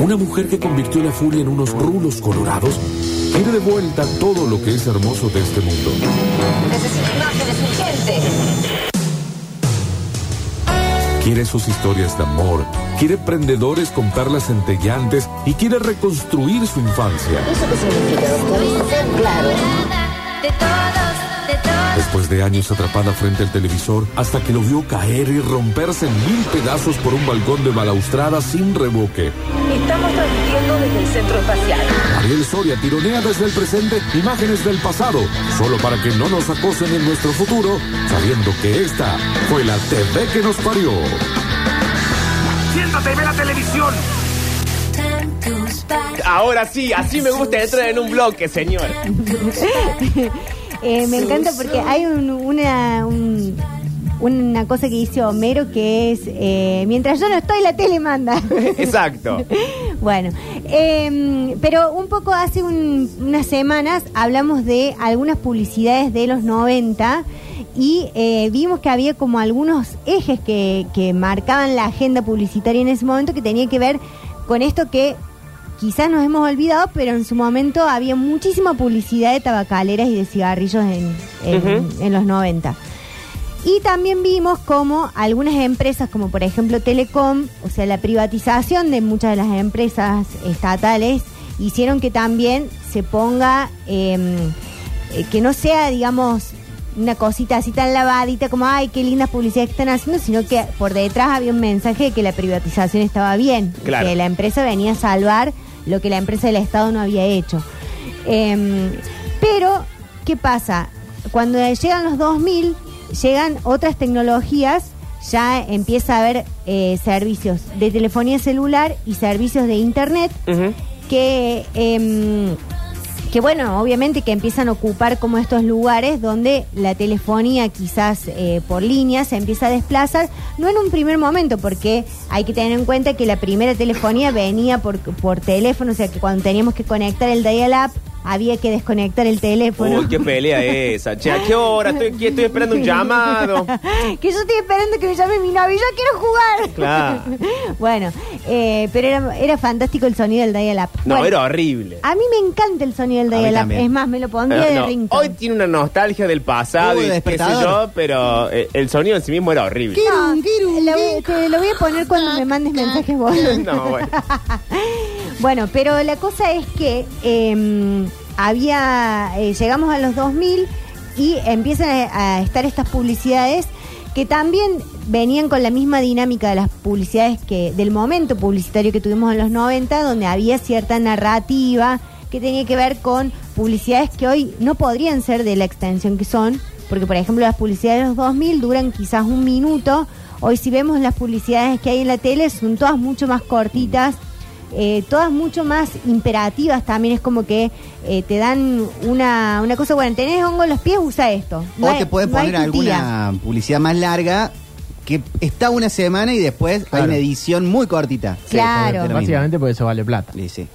Una mujer que convirtió la furia en unos rulos colorados quiere de vuelta todo lo que es hermoso de este mundo. Necesito imágenes urgentes. Quiere sus historias de amor, quiere prendedores con perlas centellantes y quiere reconstruir su infancia. ¿Eso qué significa, doctor? Sea claro. De todos, de todos. Después de años atrapada frente al televisor, hasta que lo vio caer y romperse en mil pedazos por un balcón de balaustrada sin revoque. Transmitiendo desde el centro espacial. Ariel Soria tironea desde el presente imágenes del pasado, solo para que no nos acosen en nuestro futuro, sabiendo que esta fue la TV que nos parió. Siéntate y ve la televisión. Ahora sí, así me gusta entrar en un bloque, señor. Eh, me encanta porque hay un- una, un- una cosa que dice Homero que es, eh, mientras yo no estoy, la tele manda. Exacto. Bueno, eh, pero un poco hace un- unas semanas hablamos de algunas publicidades de los 90 y eh, vimos que había como algunos ejes que, que marcaban la agenda publicitaria en ese momento que tenía que ver con esto que quizás nos hemos olvidado, pero en su momento había muchísima publicidad de tabacaleras y de cigarrillos en, en- los 90. Y también vimos como algunas empresas, como por ejemplo Telecom, o sea, la privatización de muchas de las empresas estatales, hicieron que también se ponga, eh, eh, que no sea, digamos, una cosita así tan lavadita como, ay, qué lindas publicidades que están haciendo, sino que por detrás había un mensaje de que la privatización estaba bien, Claro. que la empresa venía a salvar lo que la empresa del Estado no había hecho. Em, pero, ¿qué pasa? Cuando llegan los 2000, llegan otras tecnologías, ya empieza a haber eh, servicios de telefonía celular y servicios de Internet que, em, que bueno, obviamente que empiezan a ocupar como estos lugares donde la telefonía quizás eh, por línea se empieza a desplazar, no en un primer momento, porque hay que tener en cuenta que la primera telefonía venía por, por teléfono, o sea que cuando teníamos que conectar el dial-up había que desconectar el teléfono. Uy, qué pelea esa. Che, ¿a qué hora? Estoy aquí, estoy esperando un llamado. que yo estoy esperando que me llame mi novio, yo quiero jugar. Claro. bueno, eh, pero era, era fantástico el sonido del dial-up. No, Bueno, era horrible. A mí me encanta el sonido del dial-up. Es más, me lo pondría Eh, de no, ringtone. hoy tiene una nostalgia del pasado Uh, y qué sé despertador. yo, pero eh, el sonido en sí mismo era horrible. No, lo voy- te lo voy a poner cuando me mandes mensajes vos. No, bueno. Bueno, pero la cosa es que eh, había, eh, llegamos a los 2000 y empiezan a, a estar estas publicidades que también venían con la misma dinámica de las publicidades que del momento publicitario que tuvimos en los 90, donde había cierta narrativa que tenía que ver con publicidades que hoy no podrían ser de la extensión que son, porque por ejemplo las publicidades de los 2000 duran quizás un minuto, hoy si vemos las publicidades que hay en la tele son todas mucho más cortitas, eh, todas mucho más imperativas también es como que eh, te dan una, una cosa, bueno, tenés hongo en los pies, usa esto. No o hay- te pueden no poner alguna publicidad más larga que está una semana y después hay una edición muy cortita. Claro. mismo. Básicamente porque eso vale plata. Sí, sí.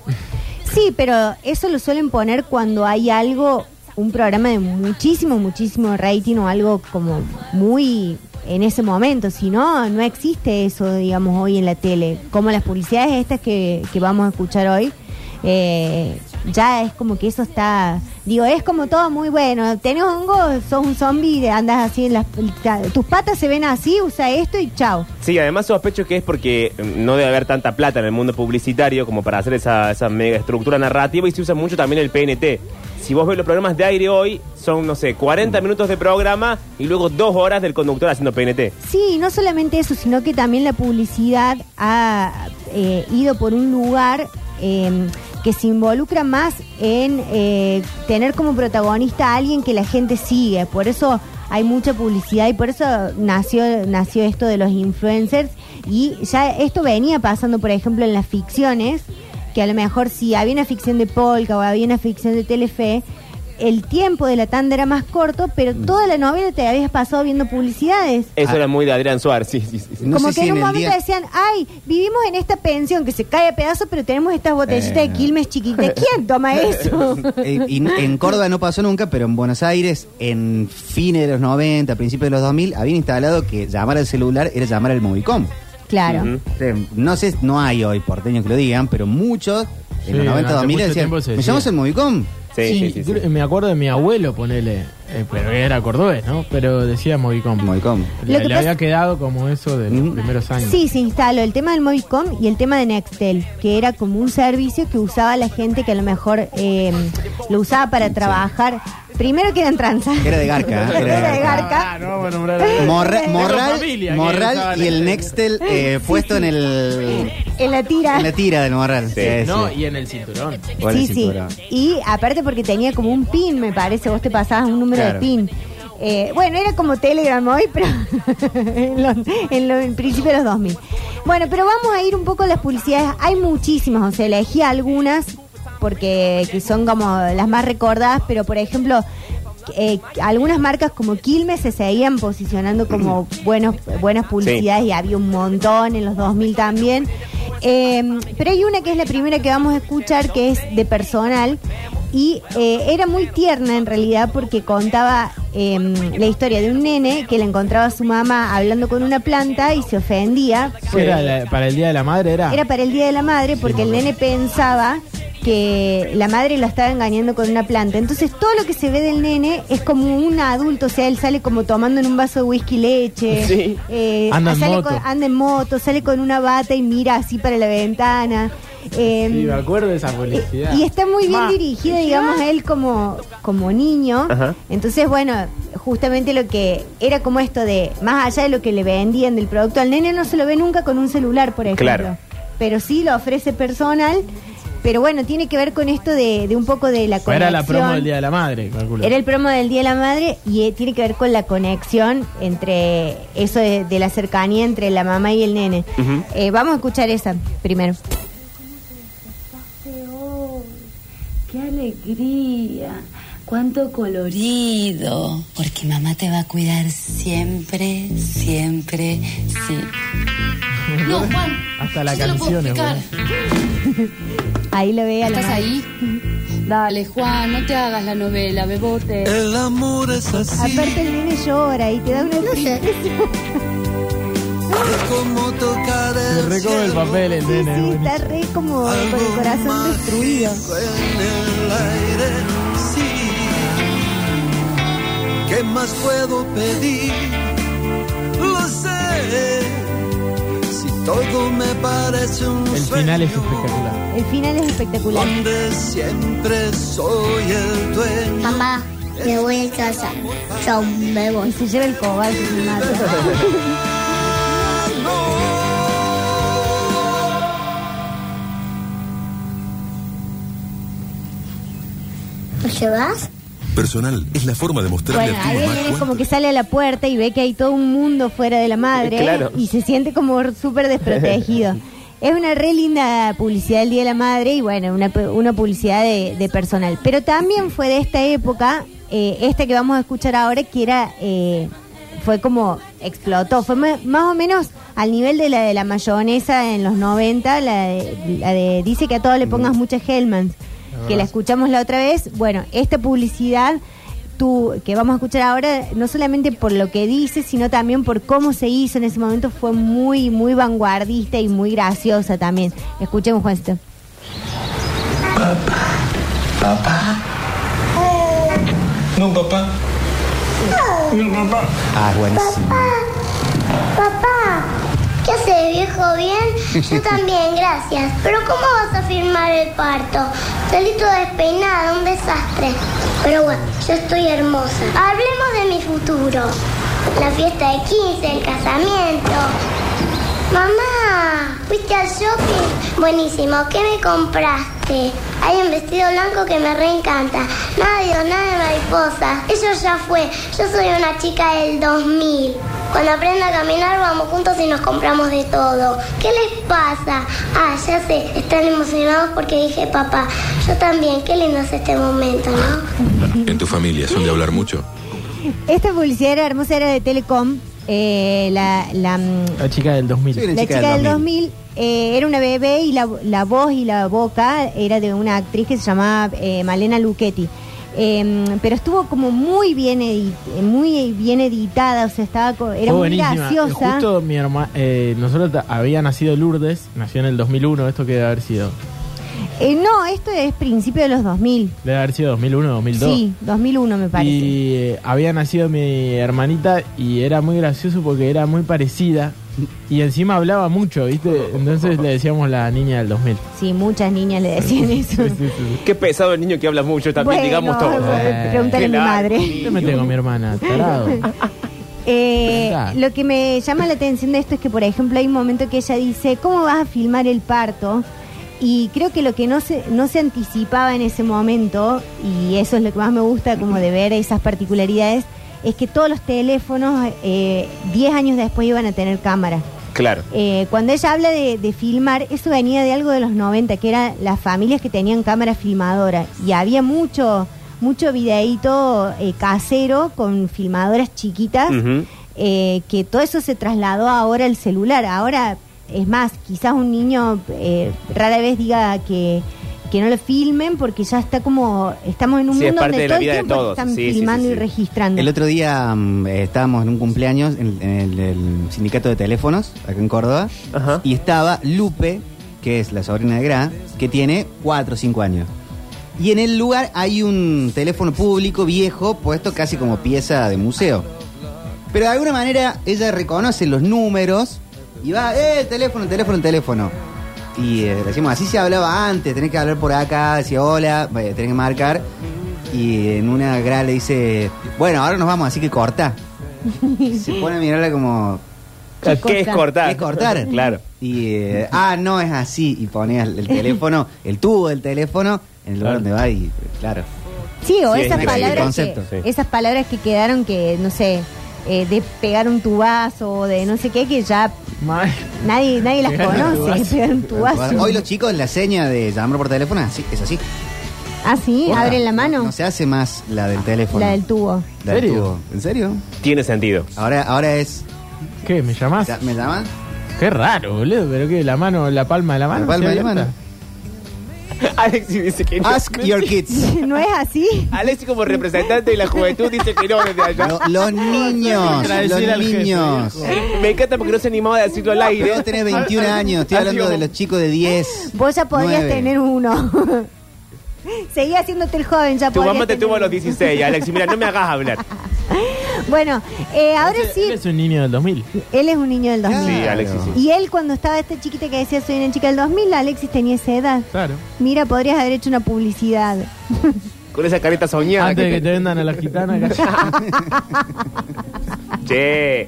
Sí, pero eso lo suelen poner cuando hay algo, un programa de muchísimo, muchísimo rating o algo como muy en ese momento. Si no, no existe eso, digamos, hoy en la tele. Como las publicidades estas que, que vamos a escuchar hoy. Eh, ya es como que eso está, digo, es como todo muy bueno. Tenés hongo, sos un zombie, andas así en las, tus patas se ven así, usa esto y chao. Sí, además sospecho que es porque mm, no debe haber tanta plata en el mundo publicitario como para hacer esa, esa mega estructura narrativa y se usa mucho también el PNT. Si vos ves los programas de aire hoy, son, no sé, 40 minutos de programa y luego dos horas del conductor haciendo PNT. Sí, no solamente eso, sino que también la publicidad ha eh, ido por un lugar eh, que se involucra más en eh, tener como protagonista a alguien que la gente sigue. Por eso hay mucha publicidad y por eso nació, nació esto de los influencers. Y ya esto venía pasando, por ejemplo, en las ficciones, que a lo mejor si había una ficción de Polka o había una ficción de Telefe, el tiempo de la tanda era más corto, pero toda la novela te habías pasado viendo publicidades. Eso Ah. era muy de Adrián Suárez, sí, sí, sí. No Como sé que si en un el momento día- decían, ay, vivimos en esta pensión que se cae a pedazos, pero tenemos estas botellitas de Eh. Quilmes chiquitas. ¿Quién toma eso? Eh, y en Córdoba no pasó nunca, pero en Buenos Aires, en fines de los 90, principios de los 2000, habían instalado que llamar al celular era llamar al Movicom. Claro. Ujú. Eh, No sé, no hay hoy porteños que lo digan, pero muchos en Sí, los 90 durante 2000 mucho decían, tiempo se ¿me decía". llamas el Movicom? Sí, sí, sí, sí. creo- Me acuerdo de mi abuelo, ponele, eh, pero era cordobés, ¿no? Pero decía Movicom. Movicom. Le, Lo que le pasa- había quedado como eso de los Mm. primeros años. Sí, se instaló el tema del Movicom y el tema de Nextel, que era como un servicio que usaba la gente que a lo mejor eh, lo usaba para trabajar. Primero que eran tranzas. Era de Garca, ¿eh? Era de Garca. Ah, no vamos a nombrar a- Morra- morral familia morral y el Nextel. Nextel eh, puesto en el En la tira. en la tira del morral. Sí, No, sí. y en el cinturón. O en el Sí, sí. cinturón. Y aparte porque tenía como un pin, me parece, vos te pasabas un número Claro. de pin. Eh, bueno, era como Telegram hoy, pero en, los, en los- en principio de los 2000. Bueno, pero vamos a ir un poco a las publicidades. Hay muchísimas, o sea, elegí algunas porque que son como las más recordadas, pero por ejemplo, eh, algunas marcas como Quilmes se seguían posicionando como buenos, buenas publicidades y había un montón en los 2000 también. Eh, pero hay una que es la primera que vamos a escuchar que es de personal y eh, era muy tierna en realidad porque contaba eh, la historia de un nene que le encontraba a su mamá hablando con una planta y se ofendía. Era la- para el Día de la Madre era. Era para el Día de la Madre porque el nene pensaba que la madre lo estaba engañando con una planta. Entonces todo lo que se ve del nene es como un adulto, o sea, él sale como tomando en un vaso de whisky leche, Sí. eh, Anda en sale moto. con- anda en moto, sale con una bata y mira así para la ventana. Eh, Sí, me acuerdo de esa publicidad. y está muy bien Ma, dirigido, digamos, a él como, como niño. Ajá. Entonces, bueno, justamente lo que era como esto de, más allá de lo que le vendían del producto, al nene no se lo ve nunca con un celular, por ejemplo. Claro. Pero sí lo ofrece personal. Pero bueno, tiene que ver con esto de, de un poco de la conexión. Era la promo del Día de la Madre, calculo. Era el promo del Día de la Madre y eh, tiene que ver con la conexión entre eso de, de la cercanía entre la mamá y el nene. Eh, vamos a escuchar esa primero. ¡Qué alegría! ¡Cuánto colorido! Porque mamá te va a cuidar siempre, siempre, sí. No, Juan. Hasta la canción. Ahí lo ve a la ¿Estás madre. ahí? Dale, Juan, no te hagas la novela, bebote. El amor es así, Aparte el nene llora y te da una como tocar el papel el Sí, nene. sí, está re como con el corazón destruido. en el aire, sí. ¿Qué más puedo pedir? Lo sé. Todo me parece un El sueño, final es espectacular. El final es espectacular. Donde siempre soy el dueño. Mamá, me voy a casa. Chao, me voy. Se lleva el cobalto y se mata. ¿Me llevas? Personal es la forma de mostrarle Bueno, a tu ahí el mamá nene es como cuánto- que sale a la puerta y ve que hay todo un mundo fuera de la madre Claro. y se siente como súper desprotegido. es una re linda publicidad del Día de la Madre y bueno, una, pu- una publicidad de, de personal. Pero también fue de esta época, eh, esta que vamos a escuchar ahora, que era, eh, fue como explotó, fue más o menos al nivel de la de la mayonesa en los 90, la de, la de dice que a todos le pongas muchas Hellmans, que la escuchamos la otra vez. Bueno, esta publicidad tú, que vamos a escuchar ahora, no solamente por lo que dice, sino también por cómo se hizo en ese momento, fue muy, muy vanguardista y muy graciosa también. Escuchemos, Juancito. No, papá. No, papá. Ah, buenísimo. Papá, ¿qué haces, viejo? ¿Bien? Yo también, gracias. Pero ¿cómo vas a firmar el parto? Salí toda despeinada, un desastre. Pero bueno, yo estoy hermosa. Hablemos de mi futuro. La fiesta de 15, el casamiento. Mamá, ¿fuiste al shopping? Buenísimo, ¿qué me compraste? Hay un vestido blanco que me reencanta. Nada de nada de mariposa. Eso ya fue. Yo soy una chica del 2000. Cuando aprenda a caminar vamos juntos y nos compramos de todo. ¿Qué les pasa? Ah, ya sé, están emocionados porque dije papá. Yo también, qué lindo es este momento, ¿no? En tu familia, ¿son de hablar mucho? Esta publicidad era hermosa, era de Telecom. Eh, la, la, mm, La chica del 2000. Sí, la La chica, del 2000, eh, era una bebé y la, la voz y la boca era de una actriz que se llamaba eh, Malena Luchetti. Eh, pero estuvo como muy bien muy bien editada, o sea, estaba co- era muy buenísima. graciosa. Justo mi hermana, nosotros ta- había nacido Lourdes, nació en el 2001, esto que debe haber sido. Eh, no, esto es principio de los 2000. Debe haber sido 2001, 2002. Sí, 2001 me parece. Y eh, había nacido mi hermanita y era muy gracioso porque era muy parecida y encima hablaba mucho, ¿viste? Entonces le decíamos la niña del 2000. Sí, muchas niñas le decían eso. Qué pesado el niño que habla mucho también, Bueno, digamos todo. Eh, pregúntale a mi madre. Yo me tengo a mi hermana, tarado. Eh, lo que me llama la atención de esto es que, por ejemplo, hay un momento que ella dice, ¿cómo vas a filmar el parto? Y creo que lo que no se, no se anticipaba en ese momento, y eso es lo que más me gusta como de ver esas particularidades, es que todos los teléfonos eh, 10 años después iban a tener cámara. Claro. Eh, cuando ella habla de, de filmar, eso venía de algo de los 90, que eran las familias que tenían cámara filmadora. Y había mucho, mucho videíto eh, casero con filmadoras chiquitas, eh, que todo eso se trasladó ahora al celular. Ahora, es más, quizás un niño eh, rara vez diga que, que no lo filmen porque ya está como, estamos en un Sí, es mundo parte donde de la todo el tiempo todos. están Sí, sí, filmando sí, y registrando. El otro día eh, estábamos en un cumpleaños en, en el, el sindicato de teléfonos, acá en Córdoba, Ajá. y estaba Lupe, que es la sobrina de Gra, que tiene 4 o 5 años. Y en el lugar hay un teléfono público viejo puesto casi como pieza de museo. Pero de alguna manera ella reconoce los números y va, eh, el teléfono, el teléfono, el teléfono. Y eh, decimos, así se hablaba antes, tenés que hablar por acá, decía hola, tenés que marcar. Y en una gra le dice, bueno, ahora nos vamos, así que corta. se pone a mirarla como, ¿Qué, es cortar? ¿Qué es cortar? claro. Y, eh, ah, no es así. Y ponía el, el teléfono, el tubo del teléfono, en el lugar donde va y, claro. Sí, o Sí, esas palabras, que, concepto, sí. esas palabras que quedaron que, no sé, eh, de pegar un tubazo o de no sé qué, que ya nadie nadie las Pegar un conoce, tubazo. pegar un tubazo. Hoy los chicos, la seña de llamar por teléfono es así. Es así. Ah, sí, abren la mano, No se hace más la del teléfono. la del tubo. La del ¿Serio? tubo. ¿En serio? Tiene sentido. Ahora, ahora es. ¿Qué? ¿Me llamás? ¿Me llaman? Qué raro, boludo. ¿Pero qué? ¿La mano, la palma de la mano? La palma ¿sí de la mano. Alexi dice que no. Ask your kids. ¿No es así? Alexi como representante de la juventud dice que no desde allá. Lo- los niños, los al jefe, niños. Me encanta porque no se animaba a decirlo al aire. Vos tenés 21 años, estoy hablando de los chicos de 10. Vos ya podrías nueve. tener uno. Seguí haciéndote el joven, ya Tu mamá te tener tuvo a los uno. 16, Alexi. Mira, no me hagas hablar. Bueno, eh, ahora Él- sí, Él es un niño del 2000. él es un niño del 2000. Sí, Alexis, sí. Y él cuando estaba esta chiquita que decía soy una chica del 2000, Alexis tenía esa edad. Claro. Mira, podrías haber hecho una publicidad. Con esa careta soñada. Antes de que que te vendan a la gitana. acá. Che.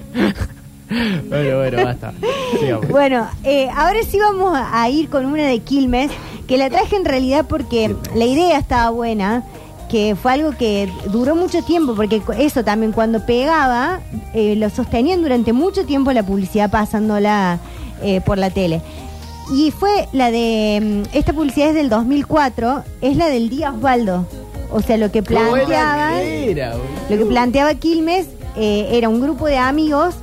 bueno, bueno, basta. Sigamos. Bueno, eh, ahora sí vamos a ir con una de Quilmes, que la traje en realidad porque la idea estaba buena, que fue algo que duró mucho tiempo, porque eso también cuando pegaba, eh, lo sostenían durante mucho tiempo la publicidad pasándola eh, por la tele. Y fue la de, mm, esta publicidad es del 2004, es la del día Osvaldo. O sea, lo que boludo. Lo que planteaba Quilmes eh, era un grupo de amigos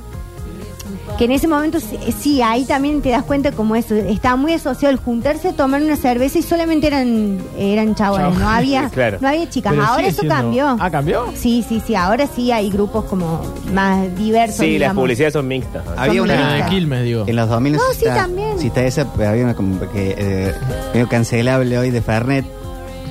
que en ese momento sí, sí, ahí también te das cuenta como eso, estaba muy asociado el juntarse a tomar una cerveza y solamente eran eran chabones, no había claro. no había chicas. Pero Ahora eso siendo- cambió. Ah, ¿cambió? Sí, sí, sí, ahora sí hay grupos como más diversos. Sí, las publicidades son mixtas. Había Son una. Pero de Quilmes, digo. En los 2000 No, sí, está- también. Si está esa, pero había una como que eh, medio cancelable hoy de Fernet.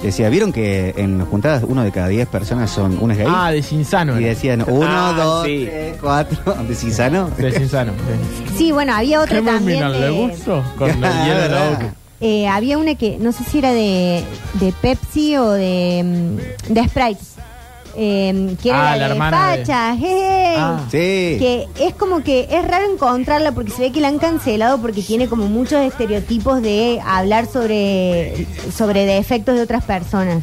Decía, ¿vieron que en juntadas uno de cada 10 personas son unas gays? Ah, de Cinsano. y decían, uno, Ah, dos, sí. tres, cuatro. ¿De Cisano? De Cinsano. sí. Sí, bueno, había otra ¿Qué también. de- gustó? Con el Ah, hielo de la boca. Eh, había una que no sé si era de, de Pepsi o de, mm, de Sprite. Eh, que era Ah, la de hermana de- facha, jeje. Ah. Sí. Que es como que es raro encontrarla porque se ve que la han cancelado porque tiene como muchos estereotipos de hablar sobre, sobre defectos de otras personas.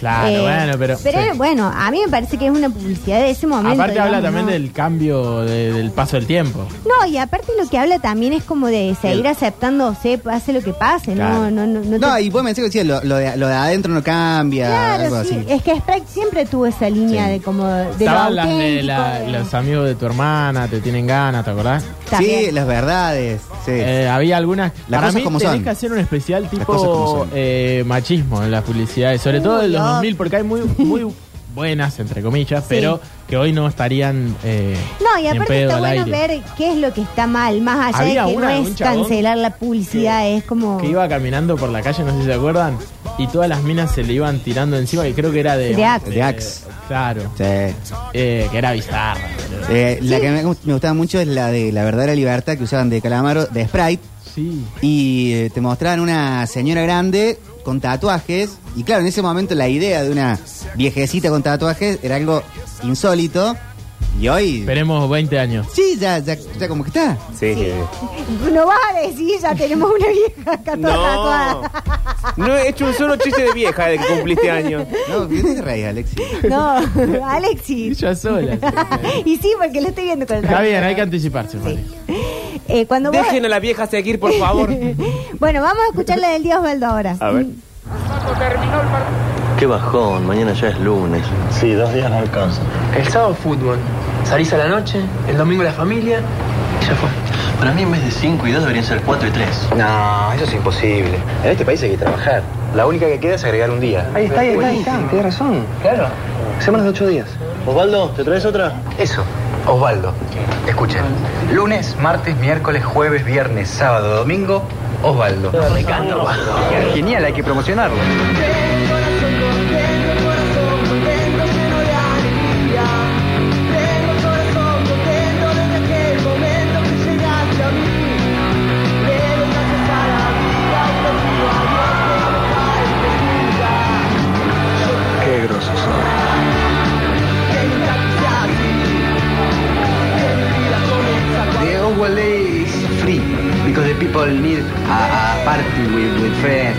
Claro, Eh, bueno, pero. sí. bueno, a mí me parece que es una publicidad de ese momento. Aparte habla también ¿no? del cambio de- del paso del tiempo. No, y aparte lo que habla también es como de seguir aceptándose, pase lo que pase, Claro. no, no, no, no, te- y vos me decís que lo, lo de, lo de adentro no cambia, Claro, algo sí. así. Es que Sprite siempre tuvo esa línea Sí. de como de lo Estaban las de auténtico, la- de- los amigos de tu hermana, te tienen ganas, ¿te acordás? también. Sí, las verdades. Sí. Eh, había algunas. Las para cosas mí como tenés son. que hacer un especial tipo eh, machismo en las publicidades, sobre Uy, todo en los 2000, porque hay muy, muy buenas, entre comillas, pero que hoy no estarían. eh, No, y ni en aparte pedo está al bueno aire. ver qué es lo que está mal, más allá Había de que una, no un es chabón cancelar la publicidad, es como... Que iba caminando por la calle, no sé si se acuerdan, y todas las minas se le iban tirando encima, y creo que era de. De Axe. De Axe. Claro. Sí. Eh, que era bizarra. Eh, La que me, me gustaba mucho es la de la verdadera libertad que usaban de Calamaro, de Sprite. Sí. Y eh, te mostraban una señora grande con tatuajes. Y claro, en ese momento la idea de una viejecita con tatuajes era algo insólito. Y hoy. Esperemos 20 años. Sí, ya, ya, ya como que está. Sí. No vas a decir, ya tenemos una vieja acá toda No. tatuada. No he hecho un solo chiste de vieja de que cumpliste años. No, ¿qué te reís, Alexi? No, Alexis. Ella sola. y sí, porque lo estoy viendo con el Está bien, hay que anticiparse, Mari. Eh, cuando vos- Dejen a la vieja seguir, por favor. Bueno, vamos a escuchar la del Dios Osvaldo ahora. A ver. Qué bajón, mañana ya es lunes. Sí, dos días no alcanza. El sábado fútbol. Salís a la noche, el domingo la familia y ya fue. Para mí en vez de 5 y 2 deberían ser 4 y 3. No, eso es imposible. En este país hay que trabajar. La única que queda es agregar un día. Ahí está, ahí está, ahí está. Tienes razón. Claro. Semanas de ocho días. Osvaldo, ¿te traes otra? Eso, Osvaldo. Escuchen. Lunes, martes, miércoles, jueves, viernes, sábado, domingo, Osvaldo. Genial, hay que promocionarlo. People a, a party with, with friends.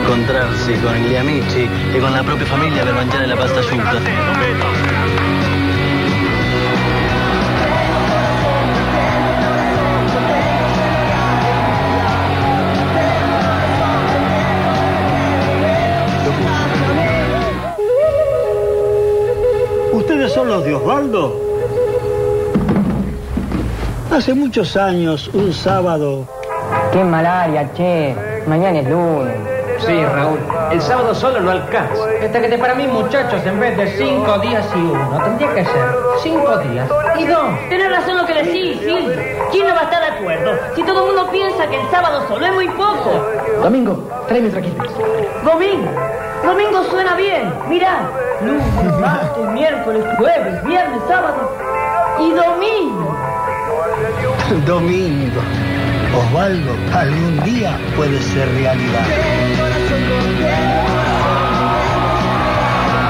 Encontrarse con gli amici e con la propria famiglia per mangiare la pasta asciutta. ¿Ustedes son los de Osvaldo? Hace muchos años, un sábado, Qué malaria, che. Mañana es lunes. Sí, Raúl. El sábado solo no alcanza. Hasta que te para mí, muchachos, en vez de cinco días y uno, tendría que ser cinco días y dos. Tenés razón lo que decís, Silvio. ¿Quién no va a estar de acuerdo? Si todo el mundo piensa que el sábado solo es muy poco. Domingo, tráeme traquitos. Domingo. Domingo suena bien. Mirá. Lunes, martes, miércoles, jueves, viernes, sábado y domingo. domingo. Osvaldo, algún día puede ser realidad.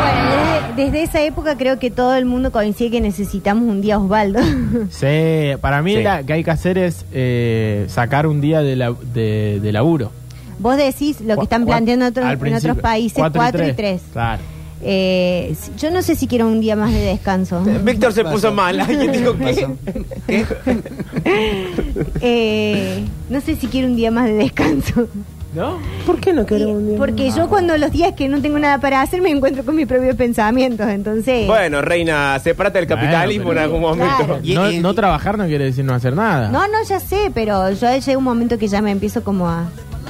Bueno, desde, desde esa época creo que todo el mundo coincide que necesitamos un día Osvaldo. Sí, para mí Sí. lo que hay que hacer es eh, sacar un día de, la, de, de laburo. Vos decís lo que están planteando otros- al en principio, otros países, cuatro y 4 y tres. 3. Claro. Eh, yo no sé si quiero un día más de descanso. Víctor se puso mal. Alguien dijo que. Eh, no sé si quiero un día más de descanso. ¿No? ¿Por qué no queremos un día Porque yo cuando los días que no tengo nada para hacer me encuentro con mis propios pensamientos, entonces... Bueno, reina, sepárate del capitalismo Bueno, en algún momento. Claro. No, no trabajar no quiere decir no hacer nada. No, no, ya sé, pero yo llega un momento que ya me empiezo como a...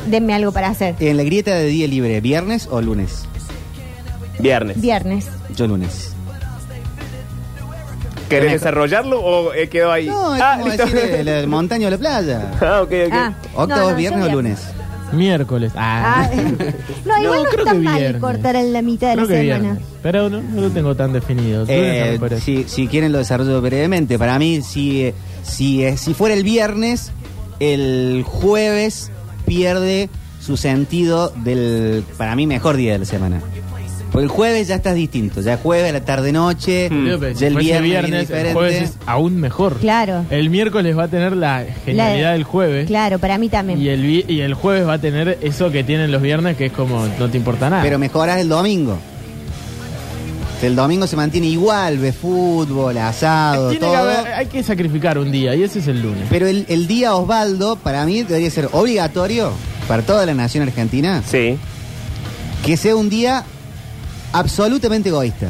Denme algo para hacer. En la grieta de día libre, ¿viernes o lunes? Viernes. Viernes. Yo lunes. ¿Querés desarrollarlo o eh, quedó ahí? No, es ah, como listo. decir el, el montaño o la playa. Ah, ok, ok. Ah, Octavos, no, no, viernes yo o lunes. Miércoles. Ah. Ah, no, igual no, creo está que mal viernes. cortar en la mitad de Creo la que semana. viernes. Pero no, no lo tengo tan definido. No Eh, si, si quieren lo desarrollo brevemente. Para mí, si, eh, si, eh, si fuera el viernes, el jueves pierde su sentido del, para mí, mejor día de la semana. Porque el jueves ya estás distinto. Ya jueves, a la tarde-noche, ya si el viernes, viernes, el jueves es aún mejor. Claro. El miércoles va a tener la genialidad La- del jueves. Claro, para mí también. Y el, vi- y el jueves va a tener eso que tienen los viernes, que es como no te importa nada. Pero mejoras el domingo. El domingo se mantiene igual, ve fútbol, asado, Tiene todo. que haber- hay que sacrificar un día y ese es el lunes. Pero el, el día Osvaldo, para mí, debería ser obligatorio para toda la nación argentina. Sí. Que sea un día absolutamente egoísta.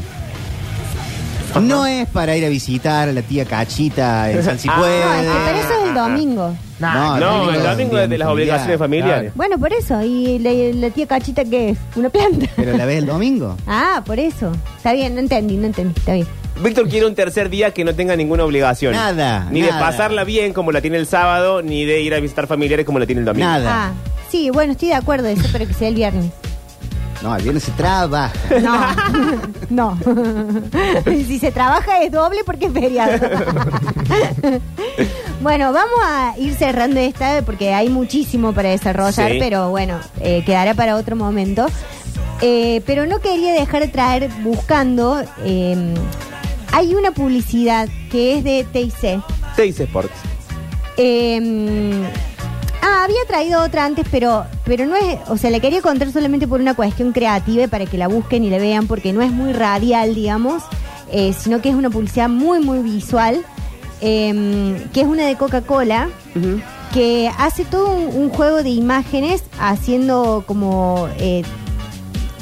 No es para ir a visitar a la tía Cachita en San Si No, Puede. es que pero eso es el domingo. No, No, el el domingo es de las obligaciones familiares. Bueno, por eso. ¿Y la, la tía Cachita qué es? ¿Una planta? Pero la ves el domingo. Ah, por eso. Está bien, no entendí, no entendí. Está bien. Víctor quiere un tercer día que no tenga ninguna obligación. Nada, Ni de nada. pasarla bien como la tiene el sábado, ni de ir a visitar familiares como la tiene el domingo. Ah, sí, bueno, estoy de acuerdo de eso, pero que sea el viernes. No, el viernes se trabaja. No, no. si se trabaja es doble porque es feriado. bueno, vamos a ir cerrando esta porque hay muchísimo para desarrollar, Sí. pero bueno, eh, quedará para otro momento. Eh, pero no quería dejar de traer buscando. eh, hay una publicidad que es de TIC. Teis Sports. Eh, ah, había traído otra antes, pero, pero no es, o sea, la quería contar solamente por una cuestión creativa para que la busquen y la vean, porque no es muy radial, digamos, eh, sino que es una publicidad muy, muy visual, eh, que es una de Coca-Cola, que hace todo un, un juego de imágenes haciendo como... eh,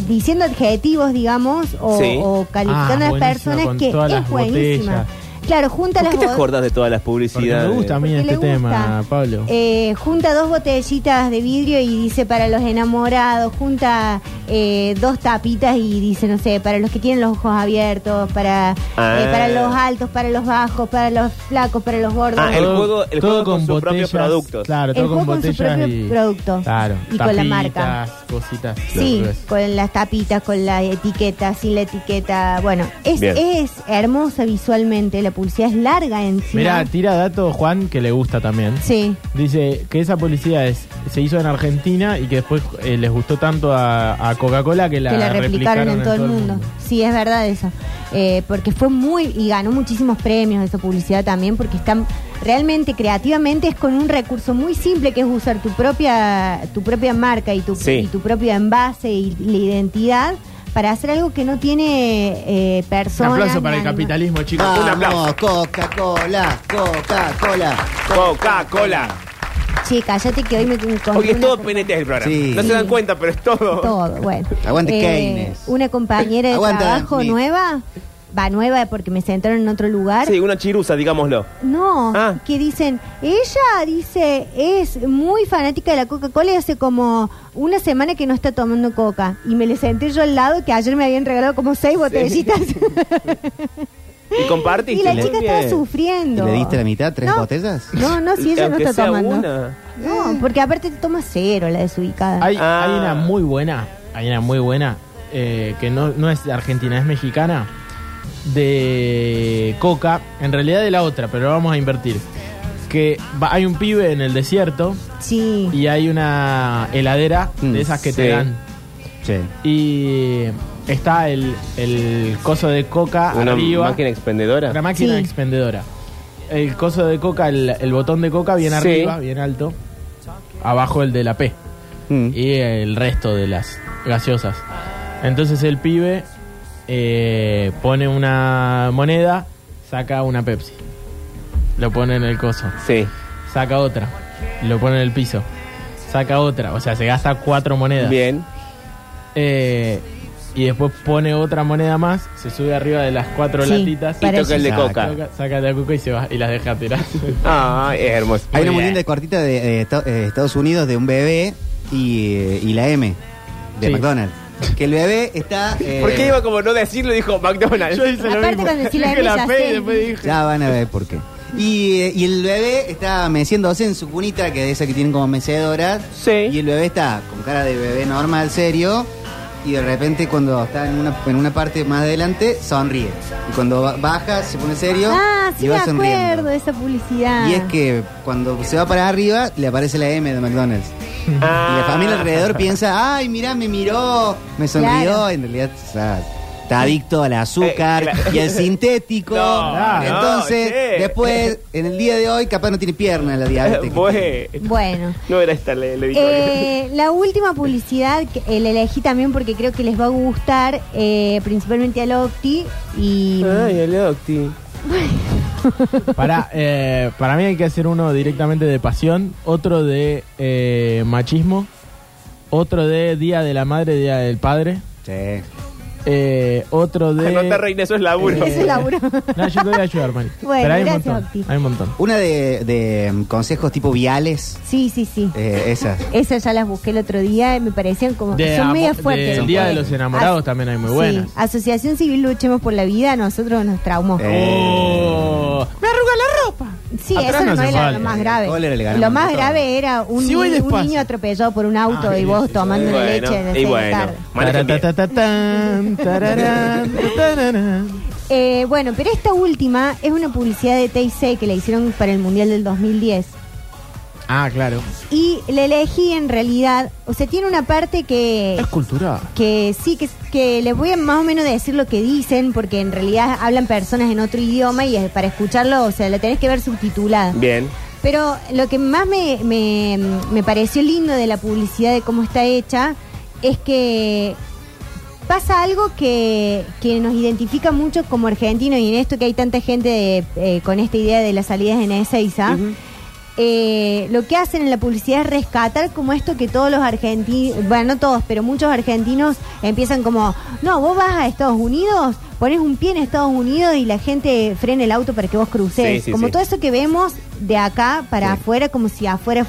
diciendo adjetivos, digamos, o, Sí. o calificando Ah, a las personas que es buenísima. botellas. Claro, junta ¿Por las qué te acordás de todas las Porque publicidades? me gusta a mí Porque este le gusta. tema, Pablo. Eh, junta dos botellitas de vidrio y dice para los enamorados, junta eh, dos tapitas y dice, no sé, para los que tienen los ojos abiertos, para, Ah. eh, para los altos, para los bajos, para los flacos, para los gordos. Ah, el juego, el todo juego con, con sus propios productos. Claro, El todo con juego con su botellas propio y... producto. Claro, Y con la tapitas, marca. cositas. Sí, con las tapitas, con la etiqueta, sin la etiqueta. Bueno, es, Bien. es hermosa visualmente, la publicidad es larga encima. Mira, tira dato Juan que le gusta también. Sí. Dice que esa publicidad es, se hizo en Argentina y que después eh, les gustó tanto a, a Coca-Cola que la, que la replicaron en todo el mundo. Sí, es verdad eso. Eh, porque fue muy. y ganó muchísimos premios esa publicidad también, porque están. Realmente, creativamente, es con un recurso muy simple que es usar tu propia, tu propia marca y tu, Sí. y tu propio envase y la identidad para hacer algo que no tiene eh, Un personas. aplauso para el capitalismo, chicos. Vamos, Un aplauso. Coca-Cola, Coca-Cola. Coca-Cola. Che, cállate que hoy me es una- todo PNT el programa. Sí. No se dan cuenta, pero es todo. Todo, bueno. Aguante Eh, Keynes. Una compañera de Aguanta, trabajo Smith. nueva, va nueva porque me sentaron en otro lugar. Sí, una chirusa, digámoslo. No, Ah. que dicen, ella dice, es muy fanática de la Coca-Cola y hace como una semana que no está tomando coca. Y me le senté yo al lado que ayer me habían regalado como seis botellitas. Y compartiste. y la chica estaba sufriendo. ¿Le diste la mitad? ¿Tres No. botellas? No, no, si ella no Aunque está sea tomando. una. No, porque aparte te toma cero la desubicada. Hay, Ah. hay una muy buena, hay una muy buena, eh, que no, no es de argentina, es mexicana, de Coca, en realidad de la otra, pero vamos a invertir. Que va- hay un pibe en el desierto Sí. y hay una heladera de esas que te sí. dan. Sí. Y está el, el coso de Coca Una arriba. máquina expendedora. Una máquina Sí. expendedora. El coso de coca, el, el botón de coca bien Sí. arriba, bien alto. Abajo el de la P. Mm. Y el resto de las gaseosas. Entonces el pibe eh, pone una moneda, saca una Pepsi. Lo pone en el coso. Sí. Saca otra. Lo pone en el piso. Saca otra. O sea, se gasta cuatro monedas. Bien. Eh, y después pone otra moneda más, se sube arriba de las cuatro Sí, latitas Y toca el de Saca. coca. Saca, de coca y se va y las deja tirar. Ah, es hermoso. Hay una Muy bien. linda cortita de eh, eh, Estados Unidos de un bebé y, eh, y la M de Sí. McDonald's. Que el bebé está. eh, ¿Por qué iba como no decirlo? Dijo McDonald's. Yo hice lo Aparte mismo. la Dije M la ya P sé. y después dije. Ya van a ver por qué. Y, eh, y el bebé está meciéndose en su cunita, que es esa que tienen como mecedora. Sí. Y el bebé está con cara de bebé normal, serio. Y de repente, cuando está en una, en una parte más adelante, sonríe. Y cuando ba- baja, se pone serio. Ah, y sí va me acuerdo sonriendo. de esa publicidad. Y es que cuando se va para arriba, le aparece la M de McDonald's. Y la familia alrededor piensa, ay, mirá, me miró, me sonrió. Claro. En realidad, o sea, está adicto al azúcar Eh, claro. y al sintético. No, Entonces, che. después, en el día de hoy, capaz no tiene pierna la diabetes. Bueno, Bueno. no era esta la, la editorial. Eh, la última publicidad que eh, la elegí también porque creo que les va a gustar, eh, principalmente al Octi. Y Ay, el Octi. Para, eh, para mí hay que hacer uno directamente de pasión, otro de eh, machismo, otro de Día de la Madre, Día del Padre. Sí. Eh, otro de. No te reines, eso es laburo. Eh, Ese es laburo. No, yo te voy a ayudar, Mari. Bueno, Pero hay un gracias, montón. Octi. Hay un montón. Una de, de, mm, consejos tipo viales, Sí, sí, sí. eh, esas. Esas ya las busqué el otro día y me parecían como. De son amo- media fuertes. del Día de Eh, los Enamorados también hay muy buenas. Sí, Asociación Civil Luchemos por la Vida, a nosotros nos traumó. Oh. Me arruga la ropa. Sí, Atrás eso no no, hace era falta. lo más grave. Lo más todo. grave era un, Sí, voy ni- un despacio. niño atropellado por un auto y vos tomando una leche de y bueno. tarde. manejen bien. Taratatatán, tararán, tatararán. Eh, bueno, pero esta última es una publicidad de TIC que le hicieron para el Mundial del 2010. Ah, claro. Y le elegí en realidad, o sea, tiene una parte que, Es cultural. que sí, que, que les voy a más o menos decir lo que dicen, porque en realidad hablan personas en otro idioma y es- para escucharlo, o sea, la tenés que ver subtitulada. Bien. Pero lo que más me, me, me pareció lindo de la publicidad, de cómo está hecha, es que pasa algo que, que nos identifica mucho como argentinos y en esto que hay tanta gente eh, con esta idea de las salidas en Ezeiza. Eh, lo que hacen en la publicidad es rescatar como esto que todos los argentinos, bueno, no todos, pero muchos argentinos empiezan como, no, vos vas a Estados Unidos, pones un pie en Estados Unidos y la gente frena el auto para que vos cruces. Sí, sí, como sí. todo eso que vemos de acá para afuera, como si afuera...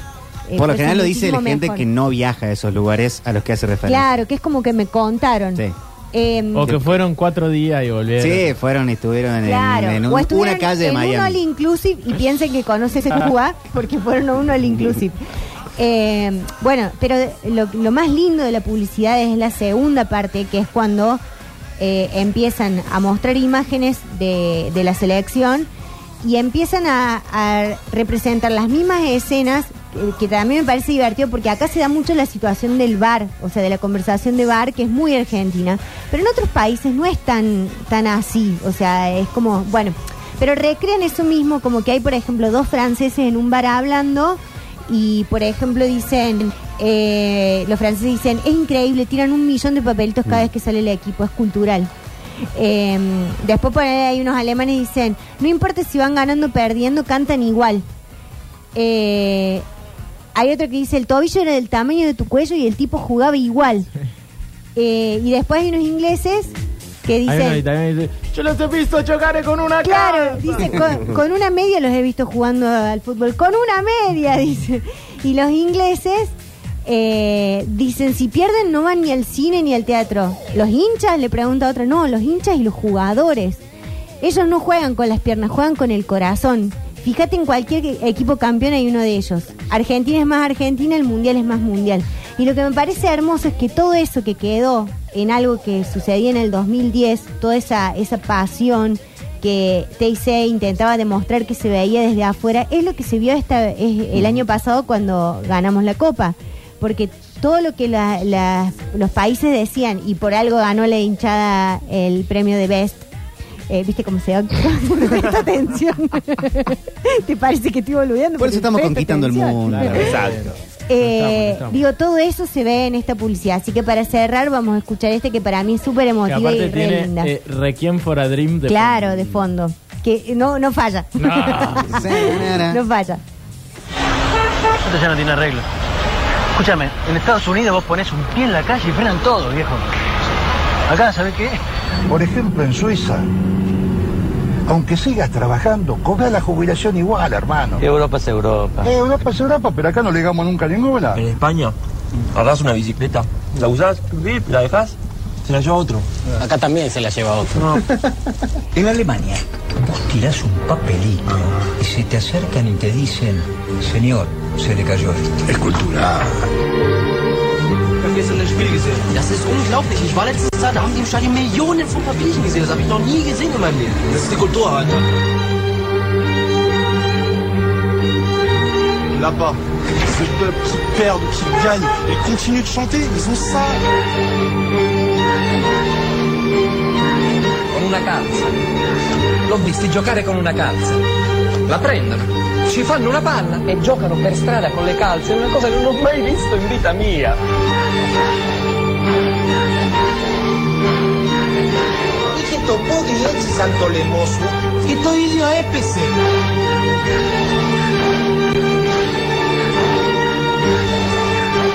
eh, Por lo general lo dice la gente mejor. que no viaja a esos lugares a los que hace referencia. Claro, que es como que me contaron. Sí. Em, O que fueron cuatro días y volvieron. Sí, fueron y estuvieron en, Claro, en un- o estuvieron una calle de en uno all Miami. inclusive y piensen que conoces Cuba porque fueron a uno all inclusive. Eh, bueno, pero lo, lo más lindo de la publicidad es la segunda parte, que es cuando eh, empiezan a mostrar imágenes de, de la selección y empiezan a, a representar las mismas escenas que, que también me parece divertido porque acá se da mucho la situación del bar, o sea, de la conversación de bar, que es muy argentina, pero en otros países no es tan, tan así, o sea, es como, bueno, pero recrean eso mismo, como que hay, por ejemplo, dos franceses en un bar hablando y, por ejemplo, dicen, eh, los franceses dicen, es increíble, tiran un millón de papelitos cada vez que sale el equipo, es cultural. Eh, después por ahí hay unos alemanes dicen, no importa si van ganando o perdiendo, cantan igual. Eh, hay otro que dice, el tobillo era del tamaño de tu cuello y el tipo jugaba igual. Eh, y después hay unos ingleses que dicen... dice, yo los he visto chocar con una Claro, casa". dice, con, con una media los he visto jugando al fútbol. Con una media, dice. Y los ingleses eh, dicen, si pierden no van ni al cine ni al teatro. Los hinchas, le pregunta a otra, no, los hinchas y los jugadores. Ellos no juegan con las piernas, juegan con el corazón. Fíjate en cualquier equipo campeón hay uno de ellos. Argentina es más Argentina, el Mundial es más Mundial. Y lo que me parece hermoso es que todo eso que quedó en algo que sucedía en el 2010, toda esa, esa pasión que TIC intentaba demostrar que se veía desde afuera, es lo que se vio esta, es el año pasado cuando ganamos la Copa. Porque todo lo que la- la- los países decían, y por algo ganó la hinchada el premio de Best, eh, ¿Viste cómo se da? Presta atención. ¿Te parece que estoy boludeando? Por eso estamos conquistando el mundo. Exacto. Eh, Estamos, estamos. Digo, todo eso se ve en esta publicidad. Así que para cerrar, vamos a escuchar este que para mí es súper Que emotiva y re tiene linda. eh, Requiem for a Dream de claro, de fondo. Que no, no falla. No. no falla. Esto ya no tiene arreglo. Escúchame, en Estados Unidos vos pones un pie en la calle y frenan todo, viejo. Acá, ¿sabés qué? Por ejemplo, en Suiza, aunque sigas trabajando, cobras la jubilación igual, hermano. Europa es Europa. Eh, Europa es Europa, pero acá no llegamos nunca a ninguna. En España, agarras una bicicleta, la usás, la dejas, se la lleva otro. Acá también se la lleva otro. En Alemania, vos tirás un papelito y se te acercan y te dicen, señor, se le cayó esto. Es cultural. Gestern das Spiel gesehen. Das ist unglaublich. Ich war letztes Jahr, da haben die im Stadion Millionen von Papierchen gesehen. Das habe ich noch nie gesehen in meinem Leben. Das ist die Kultur, Alter. Là-bas, ce peuple qui perd, qui gagne, et continue de chanter, ils ont ça. Con una calza. L'ho visti giocare con una calza. La prendono, ci fanno una palla e giocano per strada con le calze. È una cosa che non ho mai visto in vita mia.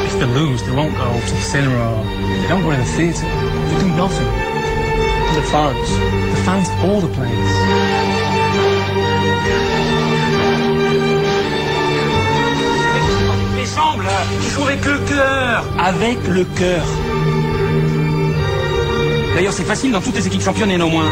If they lose, they won't go to the cinema. They don't go to the theatre. They do nothing. the fans. The fans all the players. Les jambes là, avec le cœur. Avec le cœur. D'ailleurs, c'est facile dans toutes les équipes championnes non moins.